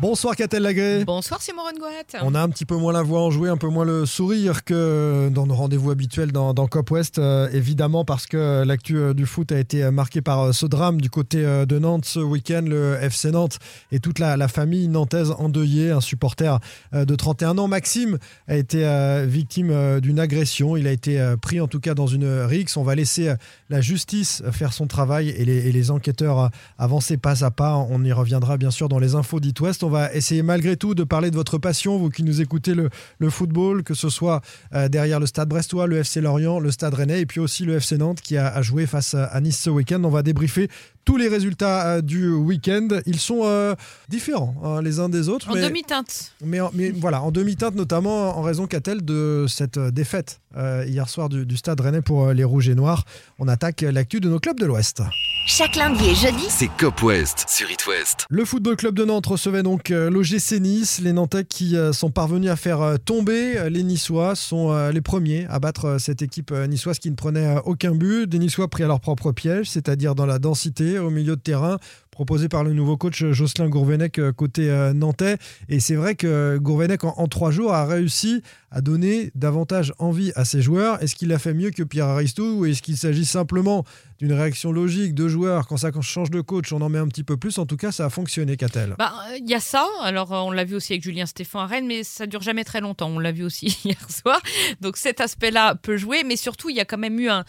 Bonsoir Catel Lagré. Bonsoir Simon Rengoat. On a un petit peu moins la voix enjouée, un peu moins le sourire que dans nos rendez-vous habituels dans, dans Cop West, euh, évidemment parce que l'actu euh, du foot a été marquée par euh, ce drame du côté euh, de Nantes ce week-end, le FC Nantes et toute la, la famille nantaise endeuillée, un supporter euh, de 31 ans, Maxime, a été euh, victime euh, d'une agression, il a été euh, pris en tout cas dans une rixe, on va laisser euh, la justice faire son travail et les, enquêteurs avancer pas à pas, on y reviendra bien sûr dans les infos d'It West, on va essayer malgré tout de parler de votre passion, vous qui nous écoutez le, football, que ce soit euh, derrière le stade brestois, le FC Lorient, le stade rennais et puis aussi le FC Nantes qui a, a joué face à Nice ce week-end. On va débriefer tous les résultats euh, du week-end. Ils sont euh, différents hein, les uns des autres. En mais, demi-teinte. mais, voilà, en demi-teinte notamment en raison, qu'a-t-elle, de cette euh, défaite euh, hier soir du, du stade rennais pour euh, les Rouges et Noirs. On attaque l'actu de nos clubs de l'Ouest. Chaque lundi et jeudi. C'est Cop West sur It West. Le Football Club de Nantes recevait donc l'OGC Nice. Les Nantais qui sont parvenus à faire tomber les Niçois sont les premiers à battre cette équipe niçoise qui ne prenait aucun but. Des Niçois pris à leur propre piège, c'est-à-dire dans la densité, au milieu de terrain, proposé par le nouveau coach euh, Jocelyn Gourvenec euh, côté euh, nantais. Et c'est vrai que Gourvenec, en, trois jours, a réussi à donner davantage envie à ses joueurs. Est-ce qu'il a fait mieux que Pierre Aristou ou est-ce qu'il s'agit simplement d'une réaction logique de joueurs? Quand ça change de coach, on en met un petit peu plus. En tout cas, ça a fonctionné, Catel. Bah, il y a ça. Alors, on l'a vu aussi avec Julien Stéphan à Rennes, mais ça dure jamais très longtemps. On l'a vu aussi hier soir. Donc, cet aspect-là peut jouer, mais surtout, il y a quand même eu un,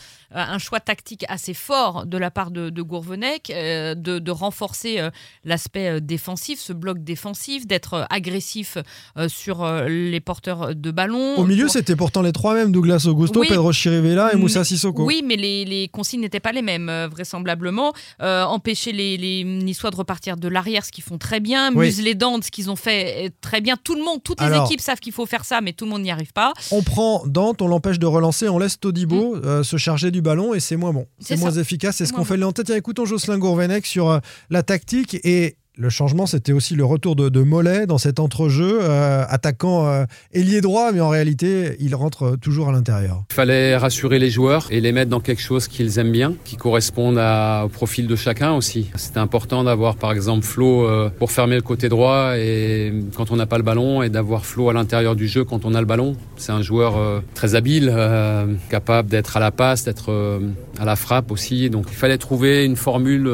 choix tactique assez fort de la part de, de Gourvenec de, de renforcer euh, l'aspect euh, défensif, ce bloc défensif, d'être euh, agressif sur les porteurs de ballon. Au milieu, Pour- c'était pourtant les trois mêmes Douglas Augusto, Oui. Pedro Chirivella et Moussa Sissoko. Oui, mais les, les consignes n'étaient pas les mêmes, vraisemblablement. Euh, empêcher les, les Niçois de repartir de l'arrière, ce qu'ils font très bien. Oui. Museler Dante, ce qu'ils ont fait très bien. Tout le monde, toutes les équipes savent qu'il faut faire ça, mais tout le monde n'y arrive pas. On prend Dante, on l'empêche de relancer, on laisse Todibo euh, se charger du ballon et c'est moins bon. C'est Mm. Moins ça. efficace. C'est ce qu'on fait Nantais. Tiens, écoutons Jocelyn Gourvenec sur la tactique et. Le changement, c'était aussi le retour de, Mollet dans cet entrejeu, euh, attaquant euh, ailier droit, mais en réalité, il rentre euh, toujours à l'intérieur. Il fallait rassurer les joueurs et les mettre dans quelque chose qu'ils aiment bien, qui corresponde au profil de chacun aussi. C'était important d'avoir par exemple Flo pour fermer le côté droit et quand on n'a pas le ballon et d'avoir Flo à l'intérieur du jeu quand on a le ballon. C'est un joueur très habile, capable d'être à la passe, d'être à la frappe aussi. Donc il fallait trouver une formule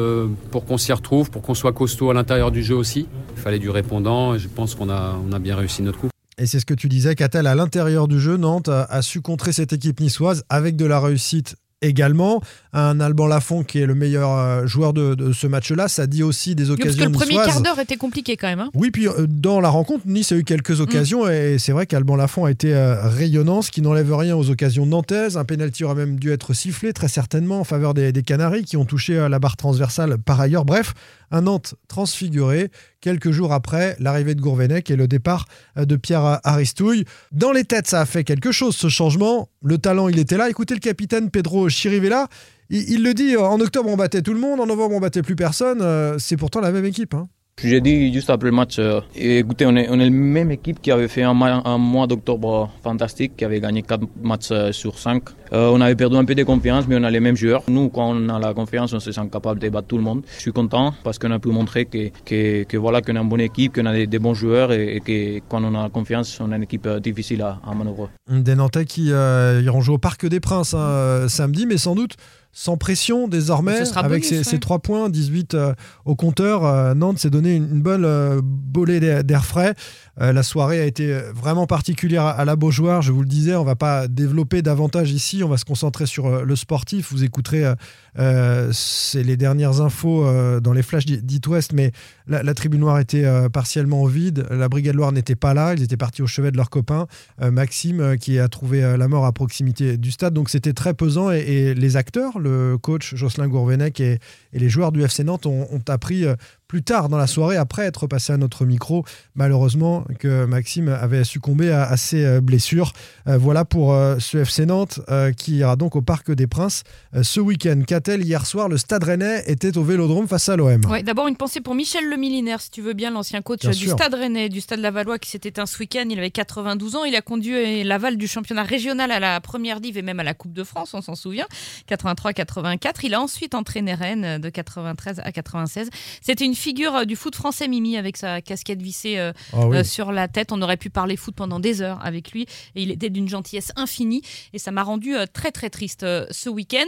pour qu'on s'y retrouve, pour qu'on soit costaud à l'intérieur du jeu aussi. Il fallait du répondant et je pense qu'on a, on a bien réussi notre coup. Et c'est ce que tu disais, Catel, à l'intérieur du jeu, Nantes a su contrer cette équipe niçoise avec de la réussite également. Un Alban Lafont qui est le meilleur euh, joueur de, de ce match-là, ça dit aussi des Oui, parce que occasions le premier niçoises. quart d'heure était compliqué quand même. hein. Oui, puis euh, dans la rencontre, Nice a eu quelques occasions et c'est vrai qu'Alban Lafont a été euh, rayonnant, ce qui n'enlève rien aux occasions nantaises. Un pénalty aurait même dû être sifflé très certainement en faveur des, des Canaries qui ont touché la barre transversale par ailleurs. Bref, un Nantes transfiguré quelques jours après l'arrivée de Gourvenec et le départ de Pierre Aristouille. Dans les têtes, ça a fait quelque chose ce changement. Le talent, il était là. Écoutez le capitaine Pedro Chirivella. Il, il le dit, en octobre on battait tout le monde, en novembre on battait plus personne. Euh, c'est pourtant la même équipe. hein. J'ai dit juste après le match, euh, écoutez, on est, on est la même équipe qui avait fait un, mois d'octobre fantastique, qui avait gagné 4 matchs euh, sur 5. on avait perdu un peu de confiance, mais on a les mêmes joueurs. Nous, quand on a la confiance, on se sent capable de battre tout le monde. Je suis content parce qu'on a pu montrer que, que, que voilà, qu'on a une bonne équipe, qu'on a des, des bons joueurs et, et que quand on a la confiance, on a une équipe euh, difficile à, à manœuvrer. Des Nantais qui euh, iront jouer au Parc des Princes hein, euh, samedi, mais sans doute sans pression désormais, Ce avec bonus, ces trois points, 18 euh, au compteur. euh, Nantes s'est donné une, une bonne euh, bolée d'air frais. Euh, la soirée a été vraiment particulière à, à la Beaujoire, je vous le disais, on va pas développer davantage ici, on va se concentrer sur euh, le sportif. Vous écouterez euh, euh, c'est les dernières infos euh, dans les flashs d'It West, mais la, la tribune noire était euh, partiellement vide, la Brigade Loire n'était pas là, ils étaient partis au chevet de leurs copains. Euh, Maxime euh, qui a trouvé euh, la mort à proximité du stade, donc c'était très pesant et, et les acteurs, le coach Jocelyn Gourvenec et, les joueurs du FC Nantes ont, ont appris euh, plus tard dans la soirée, après être passé à notre micro, malheureusement, que Maxime avait succombé à, à ses euh, blessures. Euh, voilà pour euh, ce FC Nantes euh, qui ira donc au Parc des Princes euh, ce week-end. Qu'a-t-elle hier soir? Le Stade Rennais était au Vélodrome face à l'OM. Ouais, D'abord, une pensée pour Michel Le Milinaire, si tu veux bien, l'ancien coach Bien du sûr. Stade Rennais, du Stade Lavallois, qui s'est éteint ce week-end. Il avait 92 ans. Il a conduit Laval du championnat régional à la première div et même à la Coupe de France, on s'en souvient, 83-84. Il a ensuite entraîné Rennes de 93 à 96. C'était une figure euh, du foot français, Mimi, avec sa casquette vissée euh, Ah oui. euh, sur la tête. On aurait pu parler foot pendant des heures avec lui. Et il était d'une gentillesse infinie. Et ça m'a rendu euh, très, très triste ce week-end.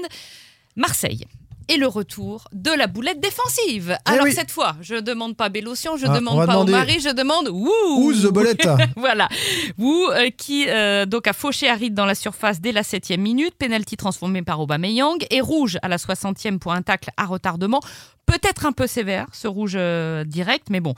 Marseille. Et le retour de la boulette défensive. Alors Eh oui. cette fois, je demande pas Bélocian, je Ah, demande pas au mari, je demande Wouh the bolette voilà. Wu euh, qui donc a fauché Harid dans la surface dès la septième minute, penalty transformé par Aubameyang et rouge à la 60e pour un tacle à retardement. Peut-être un peu sévère ce rouge euh, direct, mais bon.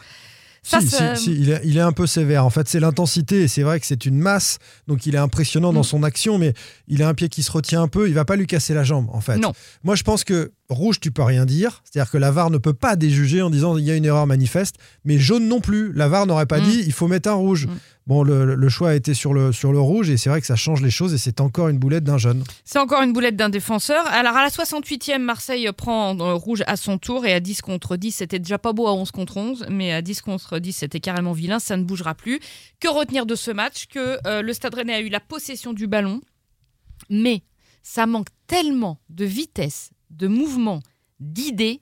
Ça, si, ça- si, si, il, est, il est un peu sévère. En fait, c'est l'intensité. et C'est vrai que c'est une masse, donc il est impressionnant dans Mm. son action, mais il a un pied qui se retient un peu. Il va pas lui casser la jambe, en fait. Non. Moi, je pense que rouge, tu peux rien dire. C'est-à-dire que la VAR ne peut pas déjuger en disant il y a une erreur manifeste, mais jaune non plus. La VAR n'aurait pas Mm. dit il faut mettre un rouge. Mm. Bon, le, le choix a été sur le, sur le rouge, et c'est vrai que ça change les choses, et c'est encore une boulette d'un jeune. C'est encore une boulette d'un défenseur. Alors à la 68e, Marseille prend euh, rouge à son tour et à 10 contre 10, c'était déjà pas beau à 11 contre 11, mais à 10 contre 10, c'était carrément vilain, ça ne bougera plus. Que retenir de ce match? Que euh, le Stade Rennais a eu la possession du ballon, mais ça manque tellement de vitesse, de mouvement, d'idées.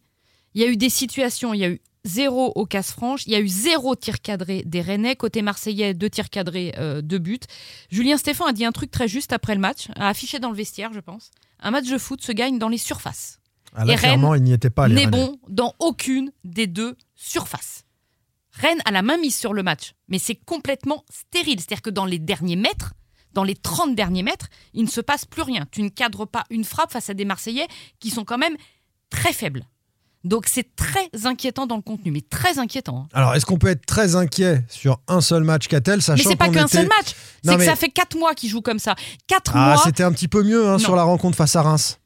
Il y a eu des situations, il y a eu zéro au casse-franche, il y a eu zéro tir cadré des Rennais. Côté marseillais, deux tirs cadrés, euh, deux buts. Julien Stéphan a dit un truc très juste après le match, a affiché dans le vestiaire, je pense. Un match de foot se gagne dans les surfaces. Ah, là, Et clairement, il n'y était pas. N'est bon dans aucune des deux surfaces. Rennes a la main mise sur le match, mais c'est complètement stérile. C'est-à-dire que dans les derniers mètres, dans les 30 derniers mètres, il ne se passe plus rien. Tu ne cadres pas une frappe face à des Marseillais qui sont quand même très faibles. Donc c'est très inquiétant dans le contenu, mais très inquiétant. hein. Alors, est-ce qu'on peut être très inquiet sur un seul match qu'a-t-elle, Mais sachant c'est pas qu'un était- seul match, c'est que mais- ça fait 4 mois qu'ils jouent comme ça. 4 Ah, mois c'était un petit peu mieux hein, sur la rencontre face à Reims.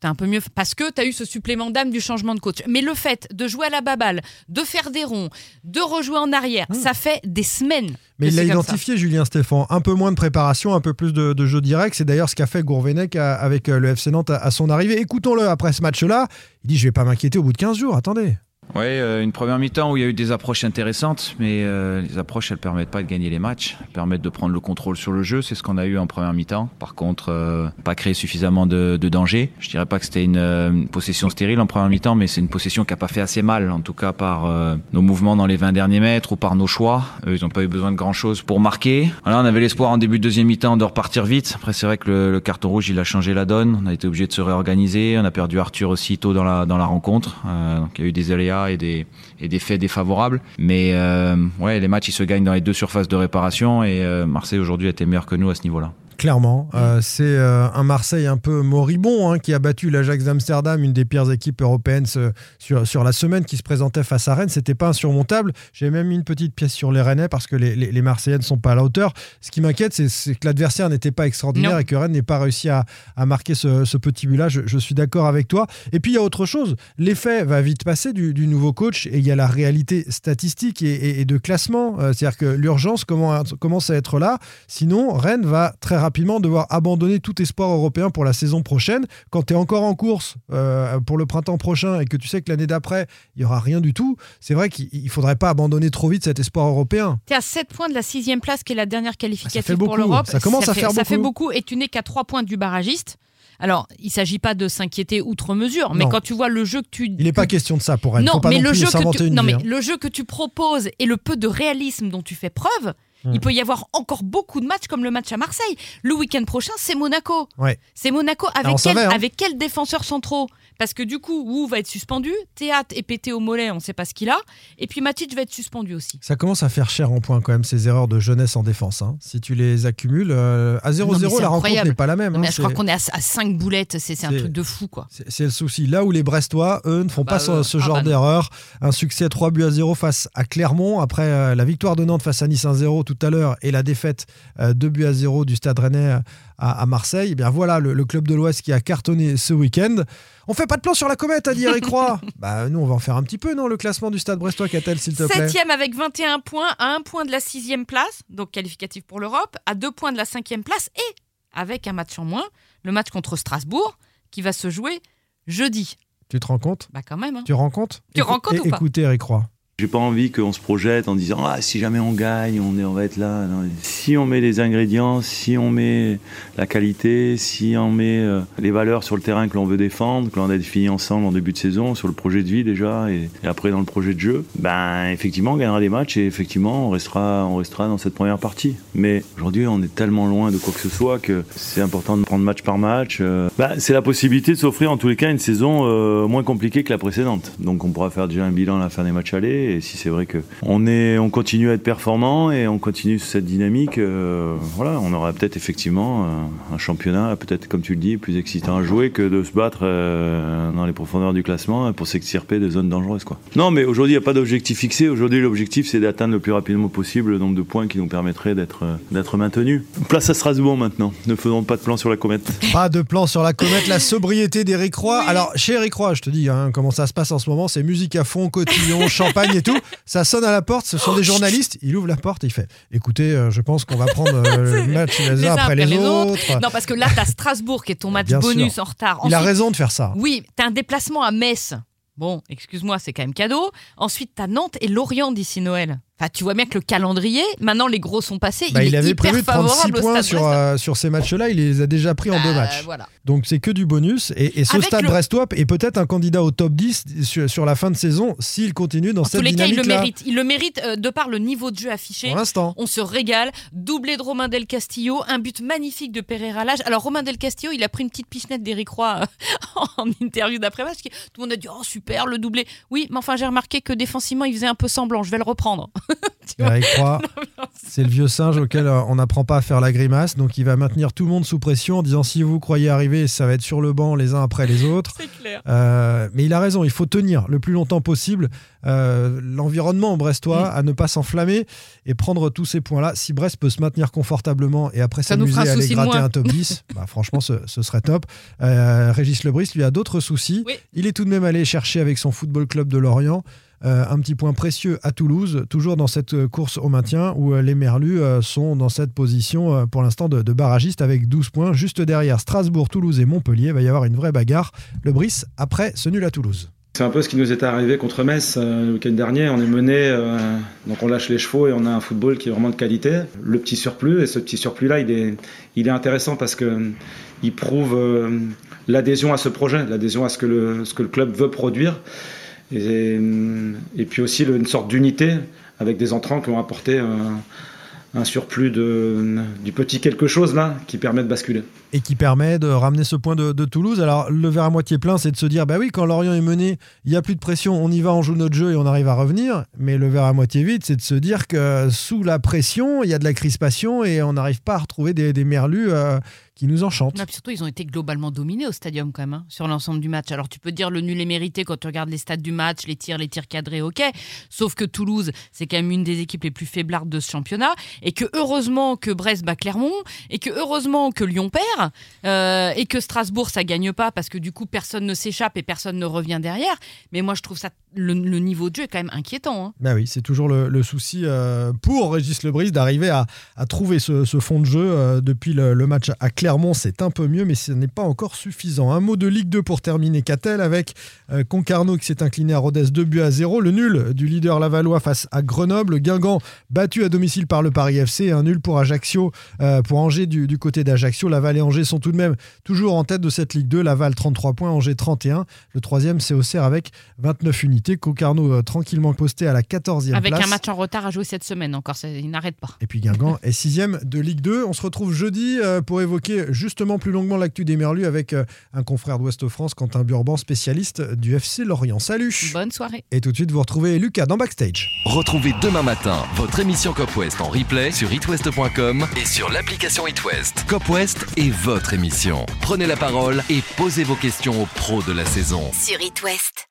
C'était un peu mieux parce que tu as eu ce supplément d'âme du changement de coach. Mais le fait de jouer à la baballe, de faire des ronds, de rejouer en arrière, ça fait des semaines. Hmm. Mais il l'a ça. identifié, Julien Stéphan. Un peu moins de préparation, un peu plus de, de jeu direct. C'est d'ailleurs ce qu'a fait Gourvenec à- avec euh, le FC Nantes à, à son arrivée. Écoutons-le après ce match-là. Il dit Je vais pas m'inquiéter au bout de 15 jours. Attendez. Oui, une première mi-temps où il y a eu des approches intéressantes, mais euh, les approches, elles permettent pas de gagner les matchs, elles permettent de prendre le contrôle sur le jeu, c'est ce qu'on a eu en première mi-temps. Par contre, euh, pas créer suffisamment de, danger. Je dirais pas que c'était une, euh, possession stérile en première mi-temps, mais c'est une possession qui a pas fait assez mal, en tout cas par euh, nos mouvements dans les 20 derniers mètres ou par nos choix. Eux, ils n'ont pas eu besoin de grand-chose pour marquer. Voilà, on avait l'espoir en début de deuxième mi-temps de repartir vite. Après, c'est vrai que le, carton rouge, il a changé la donne. On a été obligé de se réorganiser. On a perdu Arthur aussi tôt dans la, dans la rencontre. Euh, donc, il y a eu des aléas et des, faits défavorables. Mais euh, les matchs, ils se gagnent dans les deux surfaces de réparation. Et euh, Marseille, aujourd'hui, a été meilleur que nous à ce niveau-là. Clairement, Euh, c'est euh, un Marseille un peu moribond hein, qui a battu l'Ajax d'Amsterdam, une des pires équipes européennes ce- sur, sur la semaine qui se présentait face à Rennes. C'était pas insurmontable. J'ai même mis une petite pièce sur les Rennais parce que les, les, les Marseillais ne sont pas à la hauteur. Ce qui m'inquiète, c'est- que l'adversaire n'était pas extraordinaire Non. et que Rennes n'ait pas réussi à, à marquer ce, ce petit but-là. Je, je suis d'accord avec toi. Et puis il y a autre chose. L'effet va vite passer du, du nouveau coach et il y a la réalité statistique et, et- et de classement. Euh, C'est-à-dire que l'urgence commence à être là. Sinon, Rennes va très rapidement devoir abandonner tout espoir européen pour la saison prochaine. Quand tu es encore en course euh, pour le printemps prochain et que tu sais que l'année d'après, il n'y aura rien du tout, c'est vrai qu'il ne faudrait pas abandonner trop vite cet espoir européen. Tu es à 7 points de la sixième place qui est la dernière Ah, Ça qualificative fait pour beaucoup. l'Europe. Ça commence à fait, faire Ça fait beaucoup. beaucoup et tu n'es qu'à 3 points du barragiste. Alors, il ne s'agit pas de s'inquiéter outre mesure, mais Non. quand tu vois le jeu que tu... Il n'est pas que- question de ça pour Rennes. Non, mais le jeu que tu, non, vie, mais hein. le jeu que tu proposes et le peu de réalisme dont tu fais preuve, Hmm. il peut y avoir encore beaucoup de matchs comme le match à Marseille. Le week-end prochain, c'est Monaco. Ouais. C'est Monaco avec, quel, savait, hein. avec quels défenseurs centraux? Parce que du coup, Wu va être suspendu, Théâtre est pété au mollet, on ne sait pas ce qu'il a, et puis Matic va être suspendu aussi. Ça commence à faire cher en points quand même, ces erreurs de jeunesse en défense. hein. Si tu les accumules, euh, à 0-0, Non, mais c'est la rencontre n'est pas la même. Non, mais hein. je crois qu'on est à, 5 boulettes, c'est un truc de fou quoi. C'est le souci. Là où les Brestois, eux, ne font Bah, pas ce, ce ah genre bah d'erreur. Un succès 3 buts à 0 face à Clermont. Après euh, la victoire de Nantes face à Nice 1-0 tout tout à l'heure et la défaite 2 buts à 0 du Stade Rennais à, Marseille, eh bien voilà le, club de l'Ouest qui a cartonné ce week-end. On fait pas de plan sur la comète, a dit Eric Roy. bah nous on va en faire un petit peu, non Le classement du Stade Brestois, qu'a-t-elle s'il te plaît Septième avec 21 points, à un point de la sixième place, donc qualificatif pour l'Europe, à deux points de la cinquième place et avec un match en moins, le match contre Strasbourg qui va se jouer jeudi. Tu te rends compte? Bah quand même. Hein. Tu rends compte? Tu rends compte ou pas? Écoutez Eric Roy. J'ai pas envie qu'on se projette en disant ah si jamais on gagne on, est, on va être là. Si on met les ingrédients, si on met la qualité, si on met euh, les valeurs sur le terrain que l'on veut défendre, que l'on a défini ensemble en début de saison sur le projet de vie déjà et, après dans le projet de jeu, ben effectivement on gagnera des matchs et effectivement on restera on restera dans cette première partie. Mais aujourd'hui on est tellement loin de quoi que ce soit que c'est important de prendre match par match. Euh, ben, c'est la possibilité de s'offrir en tous les cas une saison euh, moins compliquée que la précédente. Donc on pourra faire déjà un bilan à la fin des matchs allés et si c'est vrai que on est, on continue à être performant et on continue cette dynamique, euh, voilà, on aura peut-être effectivement euh, un, championnat, peut-être comme tu le dis, plus excitant à jouer que de se battre euh, dans les profondeurs du classement pour s'extirper des zones dangereuses, quoi. Non, mais aujourd'hui, il n'y a pas d'objectif fixé. Aujourd'hui, l'objectif, c'est d'atteindre le plus rapidement possible le nombre de points qui nous permettrait d'être, d'être maintenus. Place à Strasbourg maintenant. Ne faisons pas de plan sur la comète. Pas de plan sur la comète. La sobriété d'Eric Roy. Alors, chez Eric Roy, je te dis hein, comment ça se passe en ce moment. C'est musique à fond, cotillon, champagne et tout. Ça sonne à la porte, ce sont des journalistes. Il ouvre la porte et il fait Écoutez, euh, je pense qu'on va prendre euh, le match les, uns après, les, autres. Non, parce que là, tu as Strasbourg qui est ton match bonus en retard. il a raison de faire ça. Oui, tu as un déplacement à Metz. Bon, excuse-moi, c'est quand même cadeau. Ensuite, tu as Nantes et Lorient d'ici Noël tu vois bien que le calendrier, maintenant les gros sont passés. Bah, il, avait prévu de prendre 6 points sur, euh, sur ces matchs-là, il les a déjà pris en deux bah, matchs. Donc c'est que du bonus. Et, ce stade brestois est peut-être un candidat au top 10 sur, la fin de saison s'il continue dans cette dynamique-là. il le mérite. Il le mérite euh, de par le niveau de jeu affiché. Pour l'instant. On se régale. Doublé de Romain Del Castillo, un but magnifique de Pereira Lage. Alors Romain Del Castillo, il a pris une petite pichenette d'Eric Roy euh, en interview d'après-match. Tout le monde a dit Oh super, le doublé. Oui, mais enfin j'ai remarqué que défensivement, il faisait un peu semblant. Je vais le reprendre. c'est le vieux singe auquel euh, on n'apprend pas à faire la grimace, donc il va maintenir tout le monde sous pression en disant si vous croyez arriver, ça va être sur le banc les uns après les autres. Clair. Euh, mais il a raison, il faut tenir le plus longtemps possible euh, l'environnement brestois mm. à ne pas s'enflammer et prendre tous ces points-là. Si Brest peut se maintenir confortablement et après s'amuser à aller gratter un top 10, bah, franchement, ce, serait top. Régis Lebris, lui, a d'autres soucis. Il est tout de même allé chercher avec son football club de Lorient euh, un petit point précieux à Toulouse, toujours dans cette euh, course au maintien où euh, les Merlus sont dans cette position pour l'instant de, barragiste avec 12 points. Juste derrière Strasbourg, Toulouse et Montpellier, il va y avoir une vraie bagarre. Le Brice après ce nul à Toulouse. C'est un peu ce qui nous est arrivé contre Metz le week-end dernier. On est mené, donc on lâche les chevaux et on a un football qui est vraiment de qualité. Le petit surplus, et ce petit surplus-là, il est, intéressant parce que il prouve l'adhésion à ce projet, l'adhésion à ce que le club veut produire. Et, et puis aussi une sorte d'unité avec des entrants qui ont apporté un, surplus de, du petit quelque chose là qui permet de basculer. Et qui permet de ramener ce point de, Toulouse. Alors le verre à moitié plein, c'est de se dire bah oui, quand Lorient est mené, il n'y a plus de pression, on y va, on joue notre jeu et on arrive à revenir. Mais le verre à moitié vide, c'est de se dire que sous la pression, il y a de la crispation et on n'arrive pas à retrouver des, des merlus. Euh, qui nous enchantent. surtout, ils ont été globalement dominés au stadium quand même, hein, sur l'ensemble du match. Alors tu peux dire le nul est mérité quand tu regardes les stats du match, les tirs, les tirs cadrés, ok. Sauf que Toulouse, c'est quand même une des équipes les plus faiblardes de ce championnat. Et que heureusement que Brest bat Clermont, et que heureusement que Lyon perd, euh, et que Strasbourg, ça gagne pas parce que du coup, personne ne s'échappe et personne ne revient derrière. Mais moi, je trouve ça le, niveau de jeu est quand même inquiétant. Hein. Bah oui, c'est toujours le, souci euh, pour Régis Lebris d'arriver à, trouver ce, fond de jeu euh, depuis le, match à Clermont. C'est un peu mieux, mais ce n'est pas encore suffisant. Un mot de Ligue 2 pour terminer Catel avec euh, Concarneau qui s'est incliné à Rodez 2 buts à 0. Le nul du leader Lavallois face à Grenoble. Guingamp battu à domicile par le Paris FC. Un nul pour Ajaccio, pour Angers du, du côté d'Ajaccio. Laval et Angers sont tout de même toujours en tête de cette Ligue 2. Laval 33 points, Angers 31. Le troisième, c'est Auxerre avec 29 unités. Concarneau euh, tranquillement posté à la 14e Avec place. un match en retard à jouer cette semaine encore, il n'arrête pas. Et puis Guingamp est 6 de Ligue 2. On se retrouve jeudi euh, pour évoquer justement plus longuement l'actu des Merlus avec euh, un confrère d'Ouest France, Quentin Burban, spécialiste du FC Lorient. Salut Bonne soirée Et tout de suite, vous retrouvez Lucas dans Backstage. Retrouvez demain matin votre émission Cop West en replay sur itwest.com et sur l'application itwest. Cop West est votre émission. Prenez la parole et posez vos questions aux pros de la saison. Sur itwest.